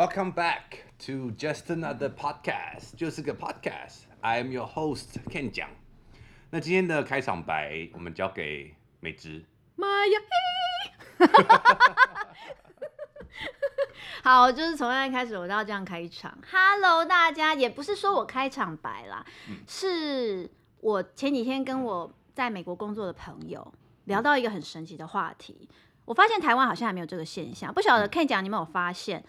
Welcome back to just another podcast，就是个 podcast。I am your host Ken 讲。那今天的开场白，我们交给美芝。妈呀！好，就是从现在开始，我都要这样开场。Hello，大家，也不是说我开场白啦，嗯、是我前几天跟我在美国工作的朋友聊到一个很神奇的话题。我发现台湾好像还没有这个现象，不晓得 Ken 讲你有没有发现？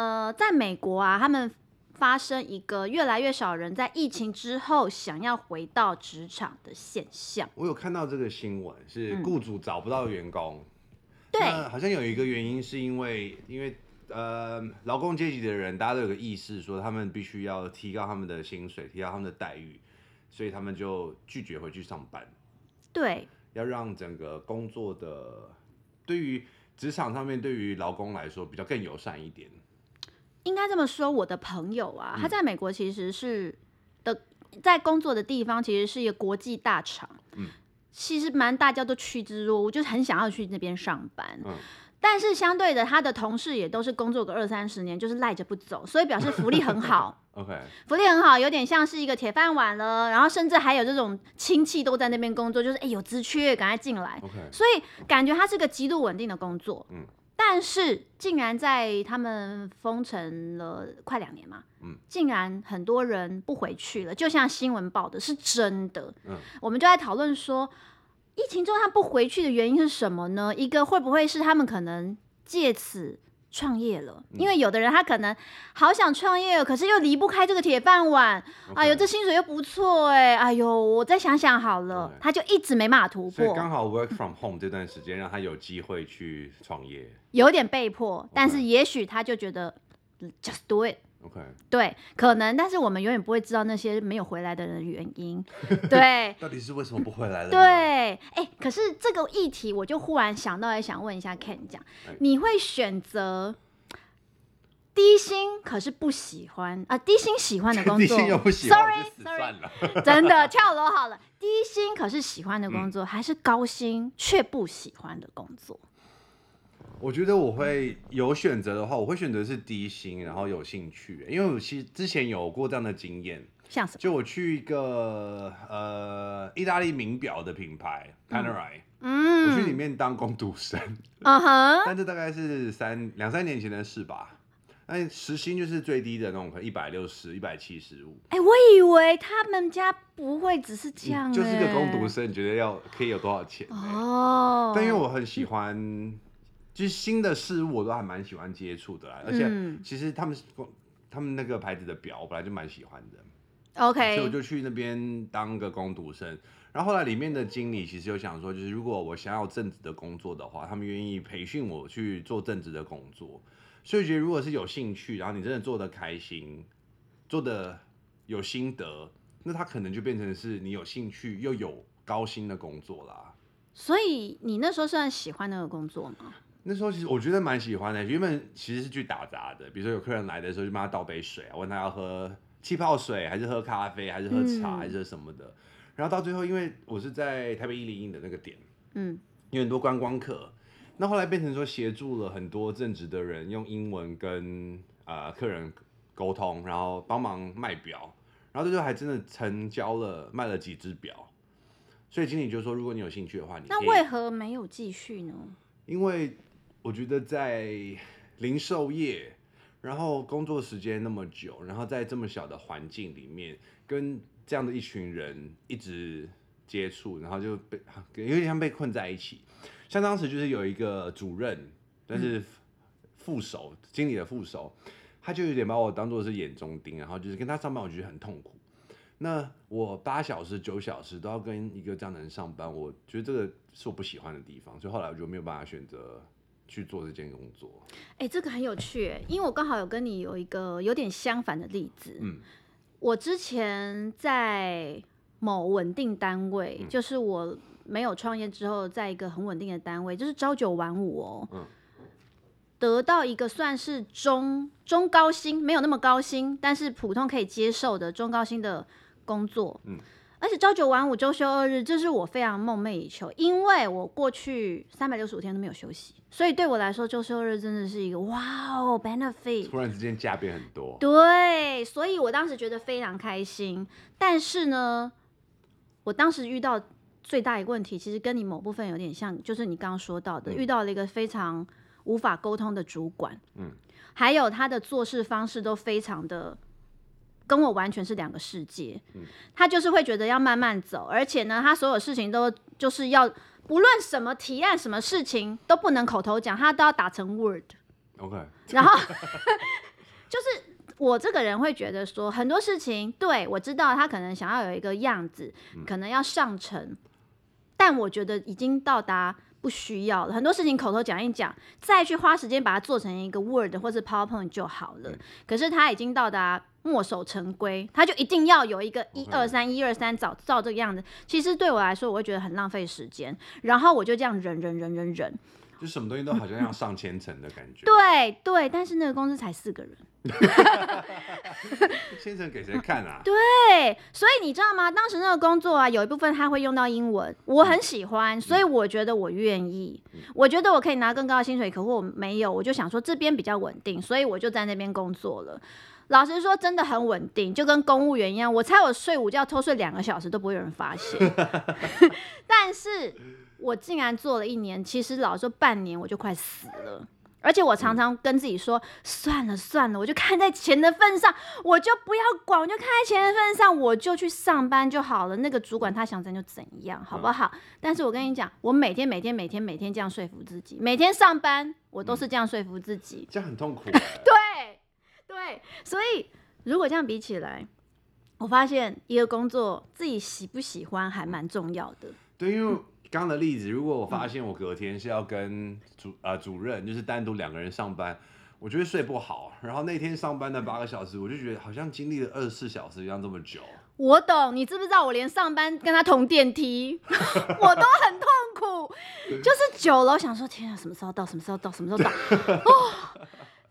呃，在美国啊，他们发生一个越来越少人在疫情之后想要回到职场的现象。我有看到这个新闻，是雇主找不到员工。对、嗯，好像有一个原因是因为，因为呃，劳工阶级的人大家都有个意识，说他们必须要提高他们的薪水，提高他们的待遇，所以他们就拒绝回去上班。对，要让整个工作的对于职场上面对于劳工来说比较更友善一点。应该这么说，我的朋友啊，他在美国其实是的，在工作的地方其实是一个国际大厂，嗯，其实蛮大家都趋之若鹜，就是很想要去那边上班，嗯，但是相对的，他的同事也都是工作个二三十年，就是赖着不走，所以表示福利很好，OK，福利很好，有点像是一个铁饭碗了，然后甚至还有这种亲戚都在那边工作，就是哎有职缺赶快进来，OK，所以感觉他是个极度稳定的工作，嗯。但是，竟然在他们封城了快两年嘛，嗯，竟然很多人不回去了，就像新闻报的是真的，嗯，我们就在讨论说，疫情中他不回去的原因是什么呢？一个会不会是他们可能借此。创业了，因为有的人他可能好想创业，可是又离不开这个铁饭碗。哎呦，这薪水又不错哎，哎呦，我再想想好了。他就一直没办法突破。所以刚好 work from home 这段时间让他有机会去创业，有点被迫，但是也许他就觉得 just do it。OK，对，可能，但是我们永远不会知道那些没有回来的人的原因。对，到底是为什么不回来了？对，哎、欸，可是这个议题，我就忽然想到，也想问一下 Ken 讲，你会选择低薪可是不喜欢啊？低薪喜欢的工作，低薪又不喜欢，Sorry，Sorry，真的跳楼好了。低薪可是喜欢的工作，嗯、还是高薪却不喜欢的工作？我觉得我会有选择的话，我会选择是低薪，然后有兴趣，因为我其实之前有过这样的经验，像什么？就我去一个呃意大利名表的品牌 Panerai，嗯，我去里面当工读生，嗯哼，但这大概是三两三年前的事吧，那时薪就是最低的那种，可一百六十、一百七十五。哎，我以为他们家不会只是这样，就是个工读生，你觉得要可以有多少钱？哦，但因为我很喜欢。嗯其实新的事物我都还蛮喜欢接触的啦，而且其实他们是他们那个牌子的表，我本来就蛮喜欢的。OK，所以我就去那边当个工读生。然后后来里面的经理其实有想说，就是如果我想要正职的工作的话，他们愿意培训我去做正职的工作。所以觉得如果是有兴趣，然后你真的做的开心，做的有心得，那他可能就变成是你有兴趣又有高薪的工作啦。所以你那时候算喜欢那个工作吗？那时候其实我觉得蛮喜欢的，原本其实是去打杂的，比如说有客人来的时候就帮他倒杯水啊，问他要喝气泡水还是喝咖啡还是喝茶还是什么的，嗯、然后到最后因为我是在台北一零一的那个点，嗯，有很多观光客，那后来变成说协助了很多正职的人用英文跟啊、呃、客人沟通，然后帮忙卖表，然后最后还真的成交了卖了几只表，所以经理就说如果你有兴趣的话，你那为何没有继续呢？因为我觉得在零售业，然后工作时间那么久，然后在这么小的环境里面，跟这样的一群人一直接触，然后就被有点像被困在一起。像当时就是有一个主任，但是副手、经理的副手，他就有点把我当做是眼中钉，然后就是跟他上班，我觉得很痛苦。那我八小时、九小时都要跟一个这样的人上班，我觉得这个是我不喜欢的地方，所以后来我就没有办法选择。去做这件工作，哎、欸，这个很有趣，因为我刚好有跟你有一个有点相反的例子。嗯，我之前在某稳定单位，嗯、就是我没有创业之后，在一个很稳定的单位，就是朝九晚五哦，嗯、得到一个算是中中高薪，没有那么高薪，但是普通可以接受的中高薪的工作。嗯，而且朝九晚五，周休二日，这是我非常梦寐以求，因为我过去三百六十五天都没有休息，所以对我来说，周休二日真的是一个哇哦 benefit。突然之间价变很多。对，所以我当时觉得非常开心。但是呢，我当时遇到最大一个问题，其实跟你某部分有点像，就是你刚刚说到的，嗯、遇到了一个非常无法沟通的主管。嗯，还有他的做事方式都非常的。跟我完全是两个世界，嗯，他就是会觉得要慢慢走，而且呢，他所有事情都就是要不论什么提案、什么事情都不能口头讲，他都要打成 Word，OK，然后 就是我这个人会觉得说很多事情，对，我知道他可能想要有一个样子，可能要上层，但我觉得已经到达不需要了，很多事情口头讲一讲，再去花时间把它做成一个 Word 或者 PowerPoint 就好了，可是他已经到达。墨守成规，他就一定要有一个一二三一二三，照照这个样子。其实对我来说，我会觉得很浪费时间。然后我就这样忍忍忍忍忍，就什么东西都好像要上千层的感觉。对对，但是那个公司才四个人，千层给谁看啊？对，所以你知道吗？当时那个工作啊，有一部分他会用到英文，我很喜欢，嗯、所以我觉得我愿意。嗯、我觉得我可以拿更高的薪水，可我没有，我就想说这边比较稳定，所以我就在那边工作了。老实说，真的很稳定，就跟公务员一样。我猜我睡午觉偷睡两个小时都不会有人发现。但是，我竟然做了一年，其实老实说半年我就快死了。而且我常常跟自己说，嗯、算了算了，我就看在钱的份上，我就不要管，我就看在钱的份上，我就去上班就好了。那个主管他想怎样就怎样，好不好？嗯、但是我跟你讲，我每天每天每天每天这样说服自己，每天上班我都是这样说服自己，嗯、这样很痛苦。对。对，所以如果这样比起来，我发现一个工作自己喜不喜欢还蛮重要的。对，因为刚刚的例子，如果我发现我隔天是要跟主啊、呃、主任就是单独两个人上班，我就会睡不好。然后那天上班的八个小时，我就觉得好像经历了二十四小时一样这么久。我懂，你知不知道？我连上班跟他同电梯，我都很痛苦。就是久了，我想说天啊，什么时候到？什么时候到？什么时候到？哦。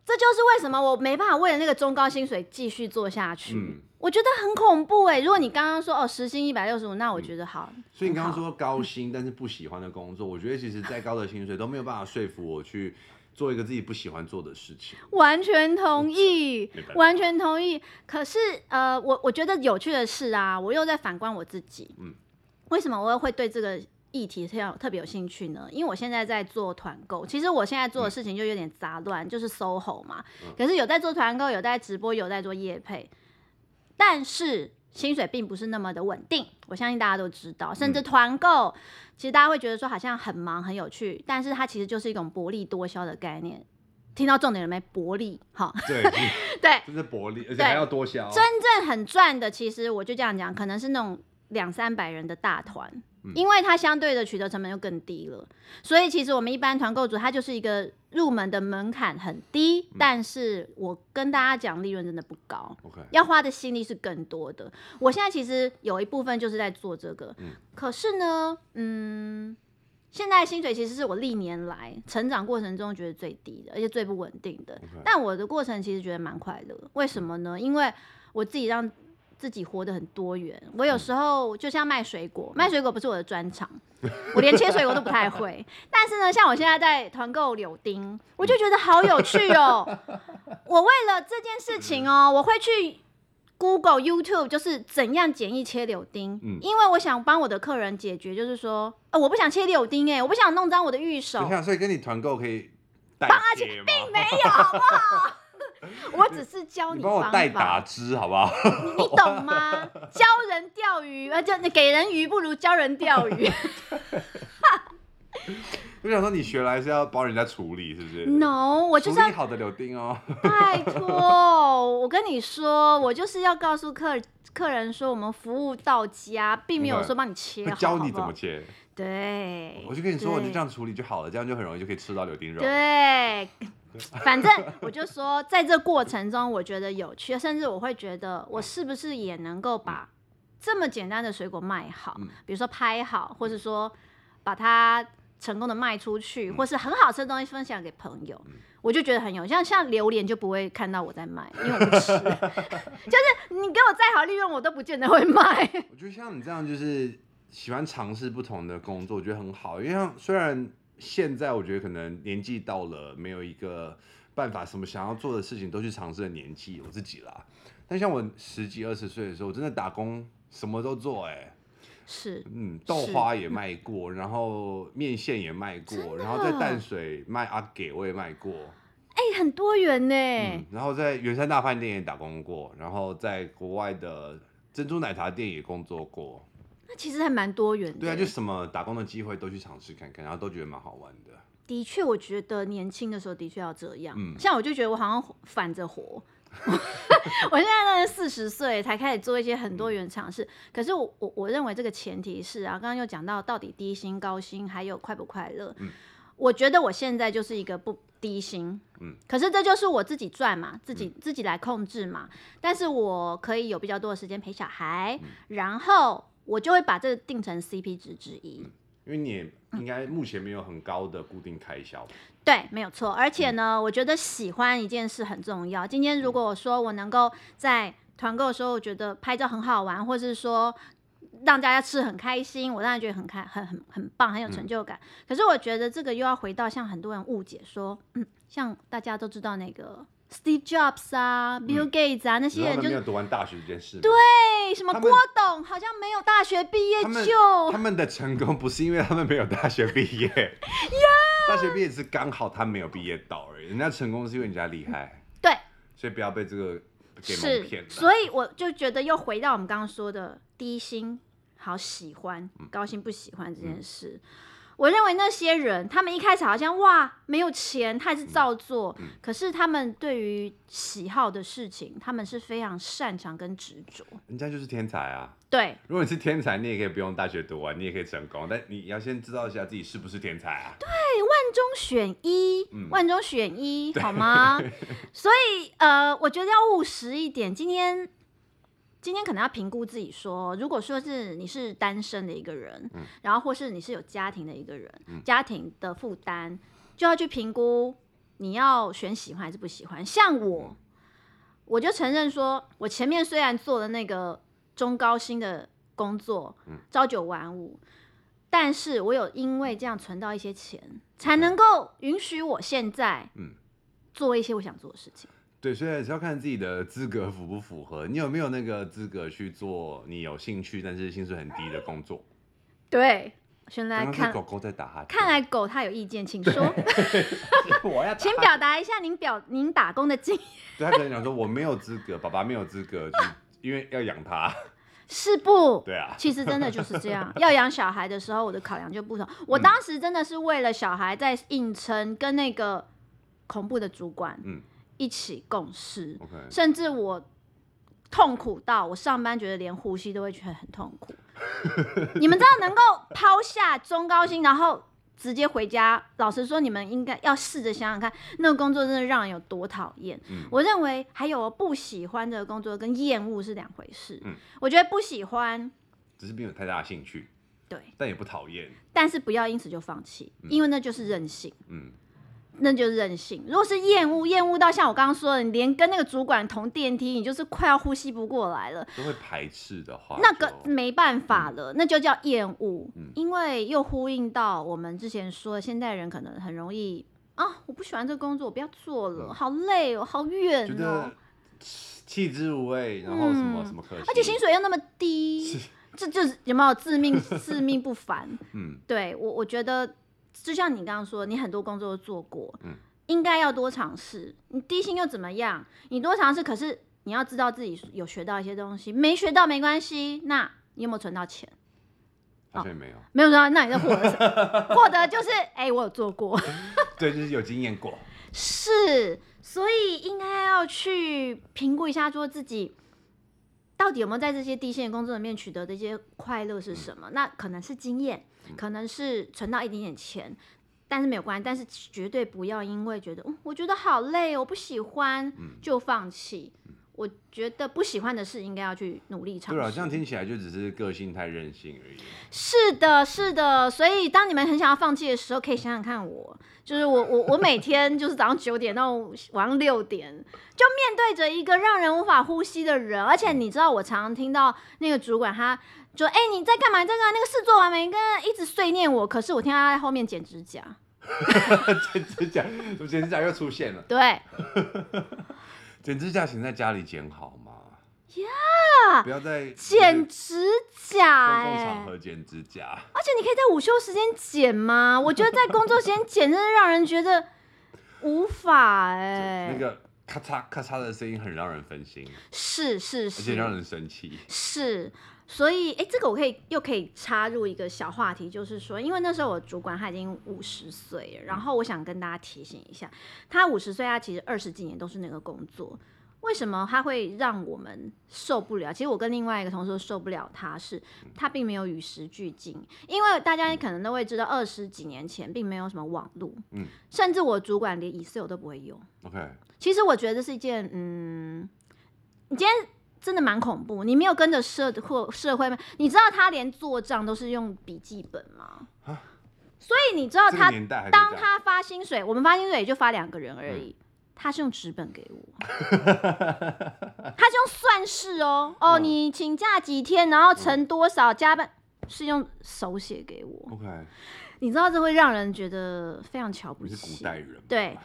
这就是为什么我没办法为了那个中高薪水继续做下去。嗯、我觉得很恐怖哎、欸。如果你刚刚说哦，时薪一百六十五，那我觉得好。嗯、所以你刚刚说高薪 但是不喜欢的工作，嗯、我觉得其实再高的薪水都没有办法说服我去做一个自己不喜欢做的事情。完全同意，完全同意。可是呃，我我觉得有趣的是啊，我又在反观我自己。嗯，为什么我又会对这个？议题特别特别有兴趣呢，因为我现在在做团购，其实我现在做的事情就有点杂乱，嗯、就是 SOHO 嘛。嗯、可是有在做团购，有在直播，有在做业配，但是薪水并不是那么的稳定。我相信大家都知道，甚至团购，嗯、其实大家会觉得说好像很忙很有趣，但是它其实就是一种薄利多销的概念。听到重点了没？薄利，哈，对对，就是薄利，而且还要多销。真正很赚的，其实我就这样讲，可能是那种两三百人的大团。因为它相对的取得成本就更低了，所以其实我们一般团购组它就是一个入门的门槛很低，嗯、但是我跟大家讲利润真的不高.要花的心力是更多的。我现在其实有一部分就是在做这个，嗯、可是呢，嗯，现在薪水其实是我历年来成长过程中觉得最低的，而且最不稳定的。但我的过程其实觉得蛮快乐，为什么呢？因为我自己让。自己活得很多元，我有时候就像卖水果，卖水果不是我的专长，我连切水果都不太会。但是呢，像我现在在团购柳丁，我就觉得好有趣哦。我为了这件事情哦，我会去 Google、YouTube，就是怎样简易切柳丁，因为我想帮我的客人解决，就是说，呃，我不想切柳丁，哎，我不想弄脏我的玉手。你看，所以跟你团购可以帮他切，并没有，好不好？我只是教你，帮我代打汁好不好？你懂吗？教人钓鱼，而且给人鱼不如教人钓鱼。我想说，你学来是要帮人家处理，是不是？No，我就是处理好的柳丁哦。拜托，我跟你说，我就是要告诉客客人说，我们服务到家，并没有说帮你切好，教你怎么切。对，我就跟你说，我就这样处理就好了，这样就很容易就可以吃到柳丁肉。对。反正 我就说，在这过程中，我觉得有趣，甚至我会觉得，我是不是也能够把这么简单的水果卖好，比如说拍好，或者说把它成功的卖出去，嗯、或是很好吃的东西分享给朋友，嗯、我就觉得很有像像榴莲就不会看到我在卖，因为我不吃，就是你给我再好利润，我都不见得会卖。我觉得像你这样就是喜欢尝试不同的工作，我觉得很好，因为像虽然现在我觉得可能年纪到了，没有一个办法，什么想要做的事情都去尝试的年纪，我自己啦。但像我十几二十岁的时候，我真的打工什么都做、欸，哎。是，嗯，豆花也卖过，然后面线也卖过，然后在淡水卖阿给我也卖过，哎、欸，很多元呢、嗯。然后在圆山大饭店也打工过，然后在国外的珍珠奶茶店也工作过。那其实还蛮多元的。对啊，就什么打工的机会都去尝试看看，然后都觉得蛮好玩的。的确，我觉得年轻的时候的确要这样。嗯，像我就觉得我好像反着活。我现在呢，四十岁才开始做一些很多元尝试，可是我我我认为这个前提是啊，刚刚又讲到到底低薪高薪还有快不快乐？嗯，我觉得我现在就是一个不低薪，嗯，可是这就是我自己赚嘛，自己自己来控制嘛，但是我可以有比较多的时间陪小孩，然后我就会把这个定成 CP 值之一。因为你也应该目前没有很高的固定开销，对，没有错。而且呢，嗯、我觉得喜欢一件事很重要。今天如果我说我能够在团购的时候，我觉得拍照很好玩，或是说让大家吃很开心，我当然觉得很开很很很棒，很有成就感。嗯、可是我觉得这个又要回到像很多人误解说，嗯，像大家都知道那个。Steve Jobs 啊，Bill Gates 啊，那些人就没有读完大学这件事。对，什么郭董好像没有大学毕业就。他们的成功不是因为他们没有大学毕业，大学毕业是刚好他没有毕业到而已。人家成功是因为人家厉害。对。所以不要被这个给蒙骗了。所以我就觉得又回到我们刚刚说的低薪好喜欢，高薪不喜欢这件事。我认为那些人，他们一开始好像哇没有钱，他还是照做。嗯嗯、可是他们对于喜好的事情，他们是非常擅长跟执着。人家就是天才啊！对，如果你是天才，你也可以不用大学读完，你也可以成功。但你要先知道一下自己是不是天才啊？对，万中选一，嗯、万中选一，好吗？所以呃，我觉得要务实一点。今天。今天可能要评估自己说，如果说是你是单身的一个人，嗯、然后或是你是有家庭的一个人，嗯、家庭的负担就要去评估你要选喜欢还是不喜欢。像我，嗯、我就承认说，我前面虽然做了那个中高薪的工作，嗯、朝九晚五，但是我有因为这样存到一些钱，才能够允许我现在做一些我想做的事情。对，所以是要看自己的资格符不符合。你有没有那个资格去做你有兴趣但是薪水很低的工作？对，现在看狗狗在打哈欠，看来狗它有意见，请说。我要请表达一下您表您打工的经验。对，他可能讲说我没有资格，爸爸没有资格去，因为要养它。是不？对啊，其实真的就是这样。要养小孩的时候，我的考量就不同。我当时真的是为了小孩在硬撑，跟那个恐怖的主管，嗯。一起共事.甚至我痛苦到我上班觉得连呼吸都会觉得很痛苦。你们知道能够抛下中高薪，然后直接回家，老实说，你们应该要试着想想看，那个工作真的让人有多讨厌。嗯、我认为还有不喜欢的工作跟厌恶是两回事。嗯、我觉得不喜欢只是没有太大的兴趣，对，但也不讨厌。但是不要因此就放弃，嗯、因为那就是任性。嗯。那就是任性。如果是厌恶，厌恶到像我刚刚说的，你连跟那个主管同电梯，你就是快要呼吸不过来了，都会排斥的话，那个没办法了，嗯、那就叫厌恶。嗯、因为又呼应到我们之前说，现代人可能很容易啊，我不喜欢这个工作，我不要做了，嗯、好累哦，好远哦，弃之无味，然后什么、嗯、什么可惜，而且薪水又那么低，这就是有没有致命致命不凡？嗯，对我我觉得。就像你刚刚说，你很多工作都做过，嗯，应该要多尝试。你低薪又怎么样？你多尝试，可是你要知道自己有学到一些东西，没学到没关系。那你有没有存到钱？好像没有，没有存到，那你就获得获得就是，哎、欸，我有做过，对，就是有经验过。是，所以应该要去评估一下，说自己到底有没有在这些低薪的工作里面取得的一些快乐是什么？嗯、那可能是经验。可能是存到一点点钱，但是没有关系。但是绝对不要因为觉得，嗯，我觉得好累，我不喜欢，就放弃。我觉得不喜欢的事应该要去努力尝试。对啊，这样听起来就只是个性太任性而已。是的，是的。所以当你们很想要放弃的时候，可以想想看我，就是我我我 每天就是早上九点到晚上六点，就面对着一个让人无法呼吸的人。而且你知道，我常常听到那个主管他就哎、欸、你在干嘛？你在干嘛？那个事做完没？跟一直碎念我。可是我听他在后面剪指甲。剪指甲，剪指甲又出现了。对。剪指甲，请在家里剪好吗？呀，不要再剪指甲，公共场合剪指甲。而且你可以在午休时间剪吗？我觉得在工作时间剪，真的让人觉得无法哎。那个咔嚓咔嚓的声音很让人分心。是是是，而且让人生气。是。所以，哎、欸，这个我可以又可以插入一个小话题，就是说，因为那时候我主管他已经五十岁了，然后我想跟大家提醒一下，他五十岁，他其实二十几年都是那个工作，为什么他会让我们受不了？其实我跟另外一个同事都受不了他，是他并没有与时俱进，因为大家可能都会知道，二十几年前并没有什么网络，嗯，甚至我主管连 Excel 都不会用。OK，其实我觉得这是一件，嗯，你今天。真的蛮恐怖，你没有跟着社或社会吗？你知道他连做账都是用笔记本吗？蛤所以你知道他当他发薪水，我们发薪水也就发两个人而已，嗯、他是用纸本给我，他是用算式哦哦，哦你请假几天，然后乘多少加班，是用手写给我。OK，你知道这会让人觉得非常瞧不起。是古代人对。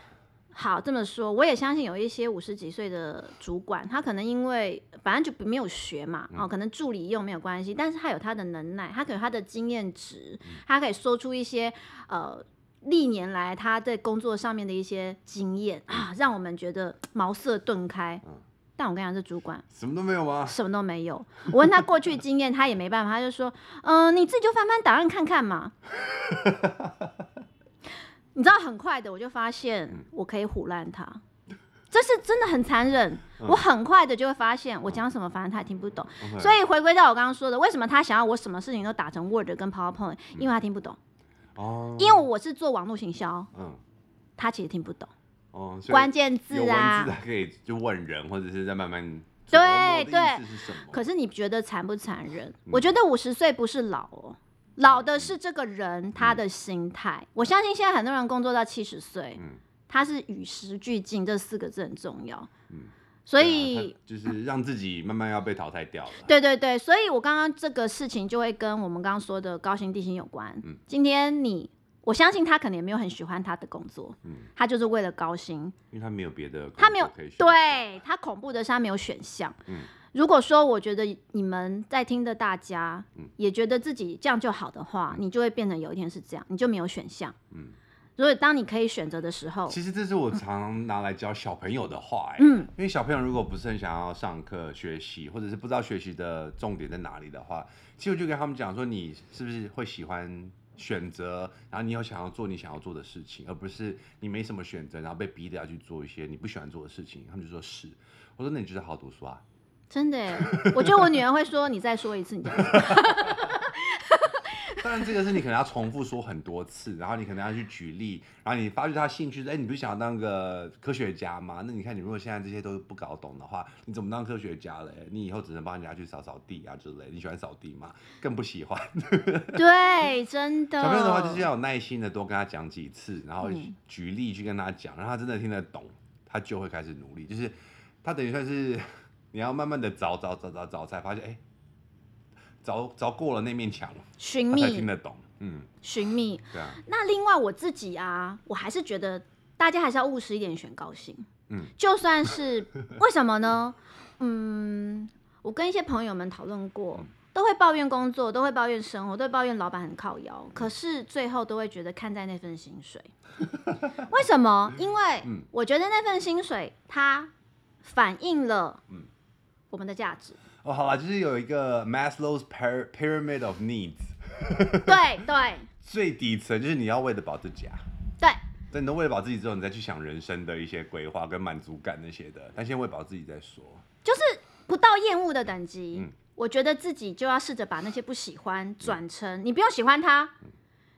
好，这么说，我也相信有一些五十几岁的主管，他可能因为反正就没有学嘛，哦，可能助理用没有关系，但是他有他的能耐，他可有他的经验值，他可以说出一些呃历年来他在工作上面的一些经验啊，让我们觉得茅塞顿开。但我跟你讲，这主管什么都没有吗？什么都没有。我问他过去经验，他也没办法，他就说，嗯、呃，你自己就翻翻档案看看嘛。你知道很快的，我就发现我可以唬烂他，嗯、这是真的很残忍。嗯、我很快的就会发现我讲什么，反正他也听不懂。嗯、所以回归到我刚刚说的，为什么他想要我什么事情都打成 Word 跟 PowerPoint？因为他听不懂。哦。因为我是做网络行销。嗯。他其实听不懂。哦。关键字啊。可以就问人，或者是在慢慢。对对。可是你觉得残不残忍？嗯、我觉得五十岁不是老哦。老的是这个人，他的心态。嗯、我相信现在很多人工作到七十岁，嗯、他是与时俱进，这四个字很重要。嗯、所以、啊、就是让自己慢慢要被淘汰掉了。对对对，所以我刚刚这个事情就会跟我们刚刚说的高薪低薪有关。嗯、今天你，我相信他可能也没有很喜欢他的工作，嗯、他就是为了高薪，因为他没有别的，他没有，对，他恐怖的是他没有选项。嗯如果说我觉得你们在听的大家，嗯也觉得自己这样就好的话，嗯、你就会变成有一天是这样，你就没有选项。嗯，所以当你可以选择的时候，其实这是我常拿来教小朋友的话，哎，嗯，因为小朋友如果不是很想要上课学习，或者是不知道学习的重点在哪里的话，其实我就跟他们讲说，你是不是会喜欢选择，然后你有想要做你想要做的事情，而不是你没什么选择，然后被逼的要去做一些你不喜欢做的事情。他们就说是，我说那你就是好好读书啊。真的，我觉得我女儿会说：“你再说一次，你再说。”当然，这个是你可能要重复说很多次，然后你可能要去举例，然后你发觉他兴趣是：哎、欸，你不是想要当个科学家吗？那你看，你如果现在这些都不搞懂的话，你怎么当科学家嘞？你以后只能帮人家去扫扫地啊之类。你喜欢扫地吗？更不喜欢。对，真的。小朋友的话，就是要有耐心的多跟他讲几次，然后举例去跟他讲，然后他真的听得懂，他就会开始努力。就是他等于算是。你要慢慢的找找找找找，才发现哎，找找过了那面墙，寻觅才听得懂，嗯，寻觅。对啊。那另外我自己啊，我还是觉得大家还是要务实一点，选高薪。嗯。就算是为什么呢？嗯，我跟一些朋友们讨论过，都会抱怨工作，都会抱怨生活，都会抱怨老板很靠腰，可是最后都会觉得看在那份薪水。为什么？因为我觉得那份薪水它反映了，嗯。我们的价值。哦，好了，就是有一个 Maslow's pyramid of needs，对 对，最底层就是你要喂得饱自己啊，对，等你都喂得饱自己之后，你再去想人生的一些规划跟满足感那些的，但先喂饱自己再说，就是不到厌恶的等级，嗯、我觉得自己就要试着把那些不喜欢转成，嗯、你不用喜欢它，嗯、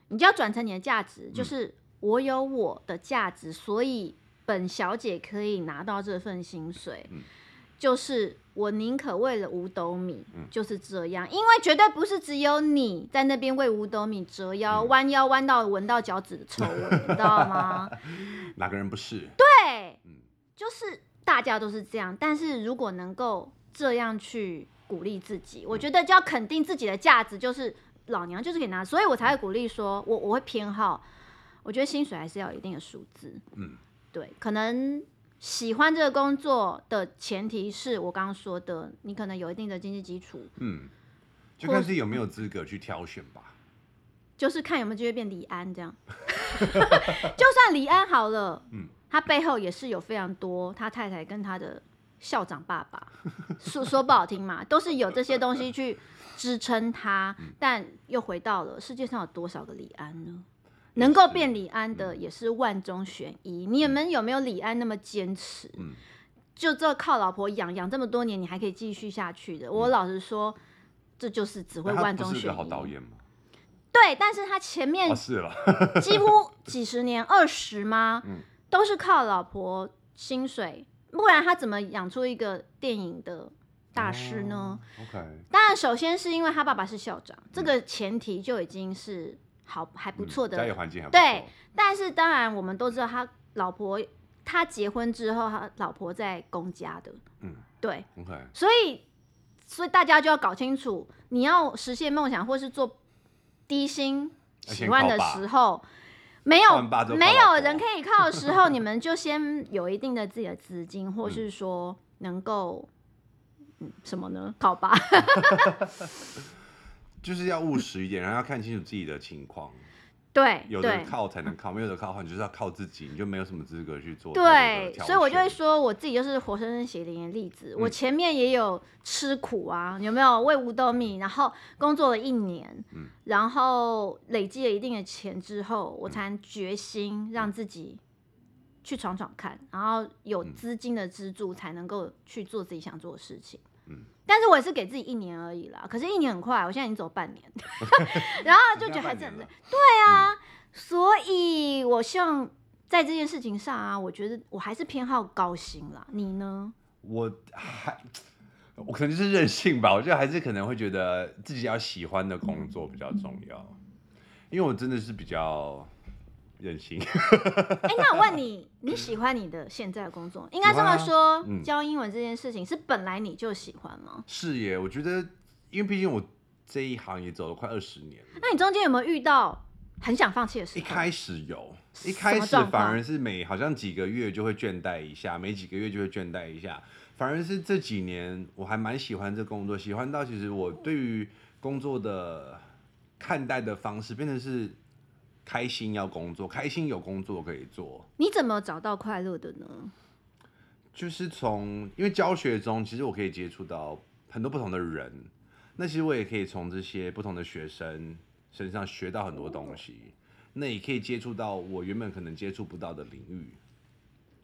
你就要转成你的价值，就是我有我的价值，所以本小姐可以拿到这份薪水。嗯就是我宁可为了五斗米，就是这样，因为绝对不是只有你在那边为五斗米折腰，弯腰弯到闻到脚趾的臭味，你知道吗？哪个人不是？对，就是大家都是这样。但是如果能够这样去鼓励自己，我觉得就要肯定自己的价值，就是老娘就是可以拿，所以我才会鼓励说，我我会偏好，我觉得薪水还是要有一定的数字，嗯。对，可能喜欢这个工作的前提是我刚刚说的，你可能有一定的经济基础，嗯，就看自己有没有资格去挑选吧。就是看有没有机会变李安这样，就算李安好了，嗯，他背后也是有非常多他太太跟他的校长爸爸，说说不好听嘛，都是有这些东西去支撑他，但又回到了世界上有多少个李安呢？能够变李安的也是万中选一。你们有没有李安那么坚持？嗯，就这靠老婆养养这么多年，你还可以继续下去的。我老实说，这就是只会万中选一。是好导演吗？对，但是他前面 几乎几十年二十吗？都是靠老婆薪水，不然他怎么养出一个电影的大师呢？OK，当然首先是因为他爸爸是校长，这个前提就已经是。好还不错的，家里环境还不错。对，但是当然我们都知道，他老婆他结婚之后，他老婆在公家的，嗯，对，OK。所以，所以大家就要搞清楚，你要实现梦想或是做低薪喜欢的时候，没有没有人可以靠的时候，你们就先有一定的自己的资金，或是说能够，嗯，什么呢？靠爸。就是要务实一点，然后要看清楚自己的情况。对，有的靠才能靠，没有的靠的话，你就是要靠自己，你就没有什么资格去做。对，所以我就会说，我自己就是活生生血淋淋的例子。嗯、我前面也有吃苦啊，有没有为五斗米，然后工作了一年，嗯、然后累积了一定的钱之后，我才决心让自己去闯闯看，然后有资金的资助，才能够去做自己想做的事情。嗯。但是我也是给自己一年而已啦，可是，一年很快，我现在已经走半年，然后就觉得还是很累。对啊，嗯、所以我希望在这件事情上啊，我觉得我还是偏好高薪啦。你呢？我还，我可能就是任性吧。我觉得还是可能会觉得自己要喜欢的工作比较重要，因为我真的是比较。任性。哎，那我问你，你喜欢你的现在的工作？应该这么说，教英文这件事情是本来你就喜欢吗？是耶，我觉得，因为毕竟我这一行也走了快二十年了。那你中间有没有遇到很想放弃的时候？一开始有，一开始反而是每好像几个月就会倦怠一下，每几个月就会倦怠一下。反而是这几年，我还蛮喜欢这工作，喜欢到其实我对于工作的看待的方式变成是。开心要工作，开心有工作可以做。你怎么找到快乐的呢？就是从，因为教学中，其实我可以接触到很多不同的人，那其实我也可以从这些不同的学生身上学到很多东西，那也可以接触到我原本可能接触不到的领域，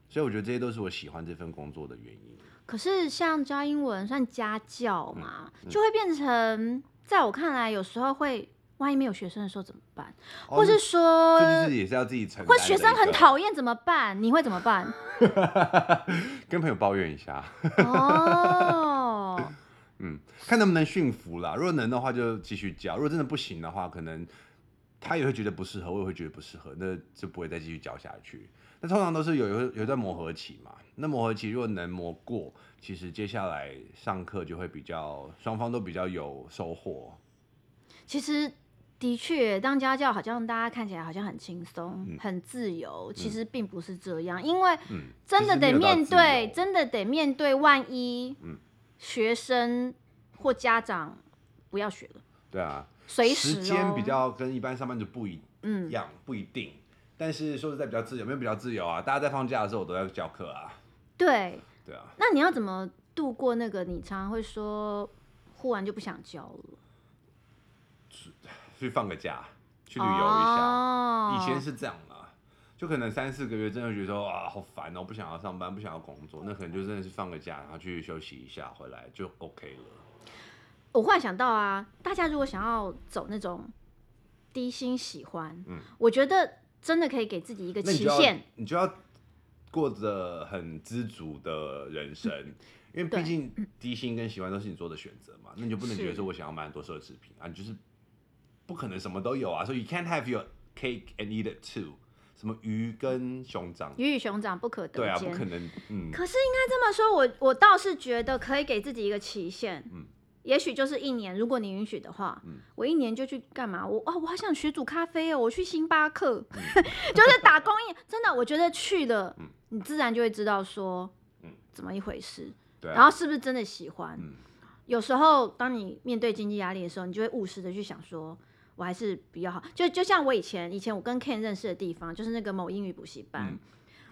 所以我觉得这些都是我喜欢这份工作的原因。可是像教英文算家教嘛，嗯嗯、就会变成，在我看来，有时候会。万一没有学生的时候怎么办？哦、或是说，这就是也是要自己承担。或学生很讨厌怎么办？你会怎么办？跟朋友抱怨一下。哦，嗯，看能不能驯服啦。如果能的话，就继续教；如果真的不行的话，可能他也会觉得不适合，我也会觉得不适合，那就不会再继续教下去。那通常都是有有有一段磨合期嘛。那磨合期如果能磨过，其实接下来上课就会比较双方都比较有收获。其实。的确，当家教好像大家看起来好像很轻松、嗯、很自由，其实并不是这样，嗯、因为真的得面对，真的得面对，万一学生或家长不要学了，对啊，随时、哦、时间比较跟一般上班族不一样，嗯，不一定。但是说实在比较自由，没有比较自由啊，大家在放假的时候我都在教课啊。对，对啊。那你要怎么度过那个？你常常会说，忽然就不想教了。去放个假，去旅游一下。Oh. 以前是这样的，就可能三四个月，真的觉得说啊，好烦哦，不想要上班，不想要工作，那可能就真的是放个假，然后去休息一下，回来就 OK 了。我忽然想到啊，大家如果想要走那种低薪喜欢，嗯，我觉得真的可以给自己一个期限，你就要过着很知足的人生，因为毕竟低薪跟喜欢都是你做的选择嘛，那你就不能觉得说我想要买很多奢侈品啊，你就是不可能什么都有啊，所以 you can't have your cake and eat it too。什么鱼跟熊掌？鱼与熊掌不可得对啊，不可能。嗯。可是应该这么说，我我倒是觉得可以给自己一个期限。嗯。也许就是一年，如果你允许的话。嗯。我一年就去干嘛？我啊，我好想学煮咖啡哦！我去星巴克，嗯、就是打工一。真的，我觉得去了，嗯、你自然就会知道说，嗯，怎么一回事。对、啊。然后是不是真的喜欢？嗯。有时候，当你面对经济压力的时候，你就会务实的去想说。我还是比较好，就就像我以前，以前我跟 Ken 认识的地方，就是那个某英语补习班。嗯、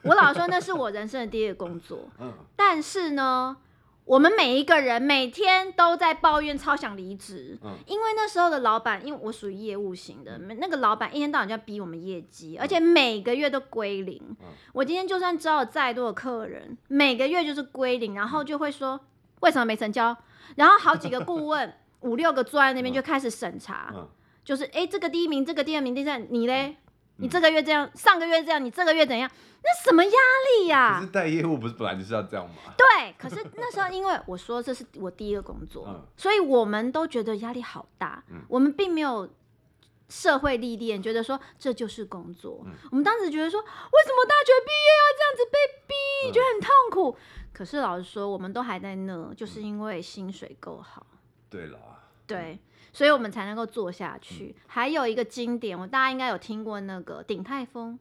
我老说那是我人生的第一个工作。嗯、但是呢，我们每一个人每天都在抱怨，超想离职。嗯、因为那时候的老板，因为我属于业务型的，嗯、那个老板一天到晚就要逼我们业绩，而且每个月都归零。嗯、我今天就算招了再多的客人，每个月就是归零，然后就会说为什么没成交？然后好几个顾问，五六个坐在那边就开始审查。就是哎、欸，这个第一名，这个第二名，第三，你嘞？你这个月这样，嗯、上个月这样，你这个月怎样？那什么压力呀、啊？可是带业务不是本来就是要这样吗？对，可是那时候因为我说这是我第一个工作，嗯、所以我们都觉得压力好大。嗯、我们并没有社会历练，觉得说这就是工作。嗯、我们当时觉得说，为什么大学毕业要这样子被逼，觉得、嗯、很痛苦。可是老实说，我们都还在那，就是因为薪水够好。对了。对。所以我们才能够做下去。嗯、还有一个经典，我大家应该有听过那个鼎泰丰。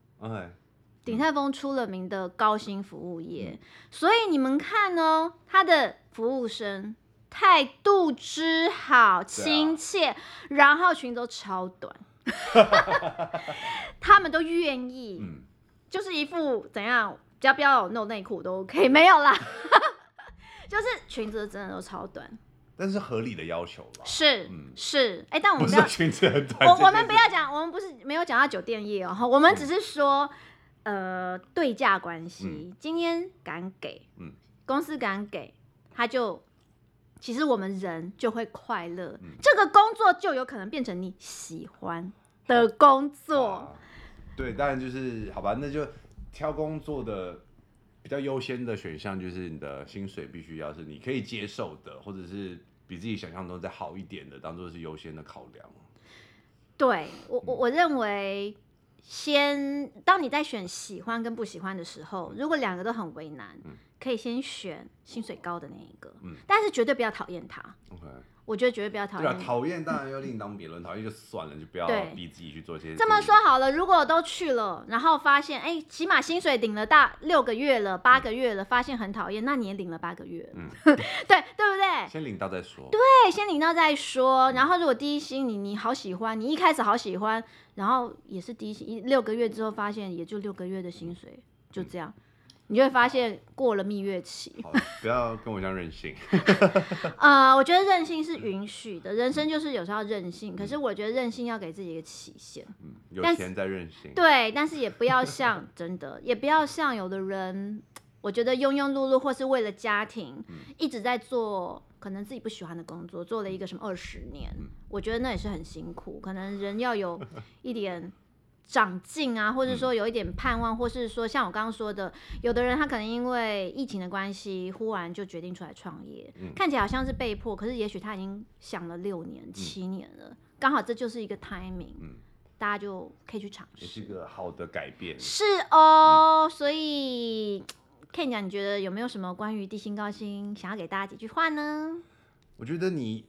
鼎泰丰出了名的高薪服务业，嗯、所以你们看哦，他的服务生态度之好、亲切，啊、然后裙子都超短，他们都愿意，嗯、就是一副怎样，只要不要有露内裤都 OK，没有啦，就是裙子真的都超短。但是合理的要求吧，是，嗯，是，哎，但我们不要裙子很短，我我们不要讲，我们不是没有讲到酒店业哦，我们只是说，呃，对价关系，今天敢给，嗯，公司敢给，他就，其实我们人就会快乐，这个工作就有可能变成你喜欢的工作，对，当然就是好吧，那就挑工作的。比较优先的选项就是你的薪水必须要是你可以接受的，或者是比自己想象中再好一点的，当做是优先的考量。对我，我我认为，先当你在选喜欢跟不喜欢的时候，如果两个都很为难，嗯、可以先选薪水高的那一个，嗯、但是绝对不要讨厌他。OK。我觉得绝对不要讨厌。对啊，讨厌当然要另当别论，讨厌就算了，就不要逼自己去做这些。这么说好了，如果都去了，然后发现，哎，起码薪水领了大六个月了，八个月了，发现很讨厌，那你也领了八个月，嗯，对对不对？先领到再说。对，先领到再说。然后如果第一薪你你好喜欢，你一开始好喜欢，然后也是第一薪一六个月之后发现也就六个月的薪水，就这样。你就会发现过了蜜月期。不要跟我这样任性。呃，我觉得任性是允许的，人生就是有时候要任性。可是我觉得任性要给自己一个期限。嗯，有钱再任性。对，但是也不要像真的，也不要像有的人，我觉得庸庸碌碌，或是为了家庭一直在做可能自己不喜欢的工作，做了一个什么二十年，我觉得那也是很辛苦。可能人要有一点。长进啊，或者说有一点盼望，嗯、或是说像我刚刚说的，有的人他可能因为疫情的关系，忽然就决定出来创业，嗯、看起来好像是被迫，可是也许他已经想了六年、七年了，刚、嗯、好这就是一个 timing，、嗯、大家就可以去尝试，也是一个好的改变。是哦，嗯、所以 Ken 讲，你觉得有没有什么关于低薪高薪想要给大家几句话呢？我觉得你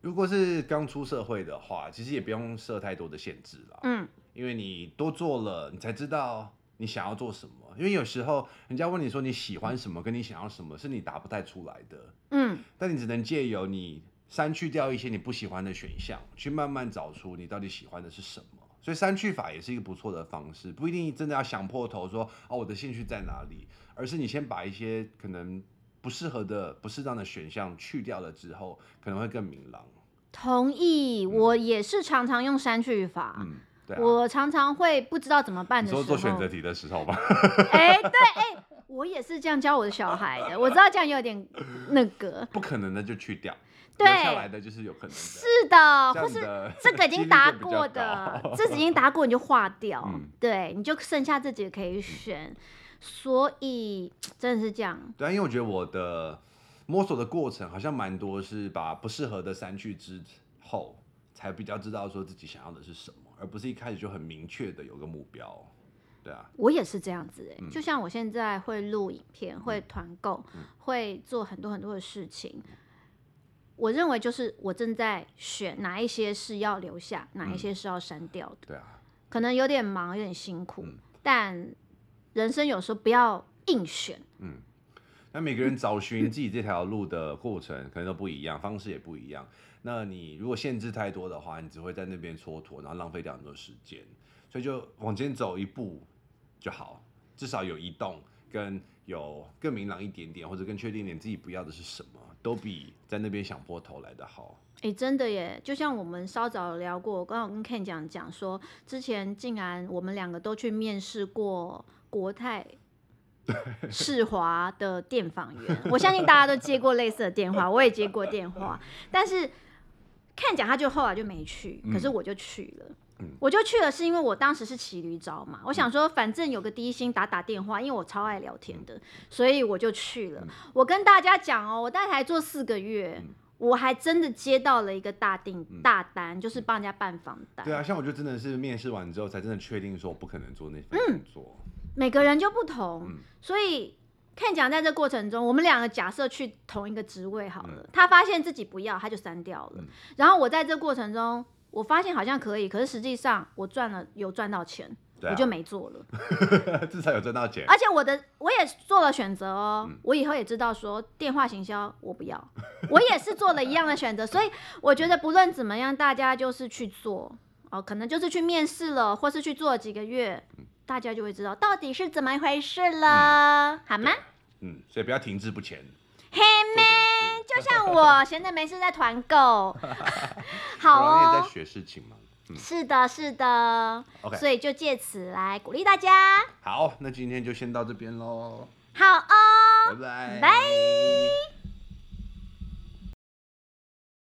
如果是刚出社会的话，其实也不用设太多的限制了。嗯。因为你多做了，你才知道你想要做什么。因为有时候人家问你说你喜欢什么，跟你想要什么，是你答不太出来的。嗯，但你只能借由你删去掉一些你不喜欢的选项，去慢慢找出你到底喜欢的是什么。所以删去法也是一个不错的方式，不一定真的要想破头说哦，我的兴趣在哪里，而是你先把一些可能不适合的、不适当的选项去掉了之后，可能会更明朗。同意，嗯、我也是常常用删去法。嗯啊、我常常会不知道怎么办的时候，说做选择题的时候吧。哎、欸，对，哎、欸，我也是这样教我的小孩的。我知道这样有点那个，不可能的就去掉，对，留下来的就是有可能的。是的，或是 这个已经答过的，这已经答过你就划掉，嗯、对，你就剩下这几个可以选。所以 真的是这样。对啊，因为我觉得我的摸索的过程好像蛮多，是把不适合的删去之后，才比较知道说自己想要的是什么，而不是一开始就很明确的有个目标。对啊，我也是这样子哎、欸，嗯、就像我现在会录影片，会团购，嗯、会做很多很多的事情。我认为就是我正在选哪一些是要留下，哪一些是要删掉的。对啊，可能有点忙，有点辛苦，嗯、但人生有时候不要硬选。嗯，那每个人找寻自己这条路的过程可能都不一样，方式也不一样。那你如果限制太多的话，你只会在那边蹉跎，然后浪费掉很多时间。所以就往前走一步就好，至少有移动，跟有更明朗一点点，或者更确定点自己不要的是什么。都比在那边想破头来的好。哎、真的耶！就像我们稍早聊过，刚刚跟 Ken 讲讲说，之前竟然我们两个都去面试过国泰世华的电访员。我相信大家都接过类似的电话，我也接过电话。但是 Ken 讲他就后来就没去，可是我就去了。嗯我就去了，是因为我当时是骑驴找马，我想说反正有个低薪打打电话，因为我超爱聊天的，所以我就去了。我跟大家讲哦，我大概才做四个月，我还真的接到了一个大订大单，就是帮人家办房单。对啊，像我就真的是面试完之后才真的确定说我不可能做那份工作。每个人就不同，所以看讲在这过程中，我们两个假设去同一个职位好了，他发现自己不要，他就删掉了。然后我在这过程中。我发现好像可以，可是实际上我赚了有赚到钱，啊、我就没做了。至少有赚到钱。而且我的我也做了选择哦，嗯、我以后也知道说电话行销我不要，我也是做了一样的选择。所以我觉得不论怎么样，大家就是去做哦，可能就是去面试了，或是去做了几个月，嗯、大家就会知道到底是怎么一回事了，嗯、好吗？嗯，所以不要停滞不前。嘿妹，就像我闲着没事在团购，好哦。你也在学事情吗？嗯、是的，是的。OK，所以就借此来鼓励大家。好，那今天就先到这边喽。好哦，拜拜。拜。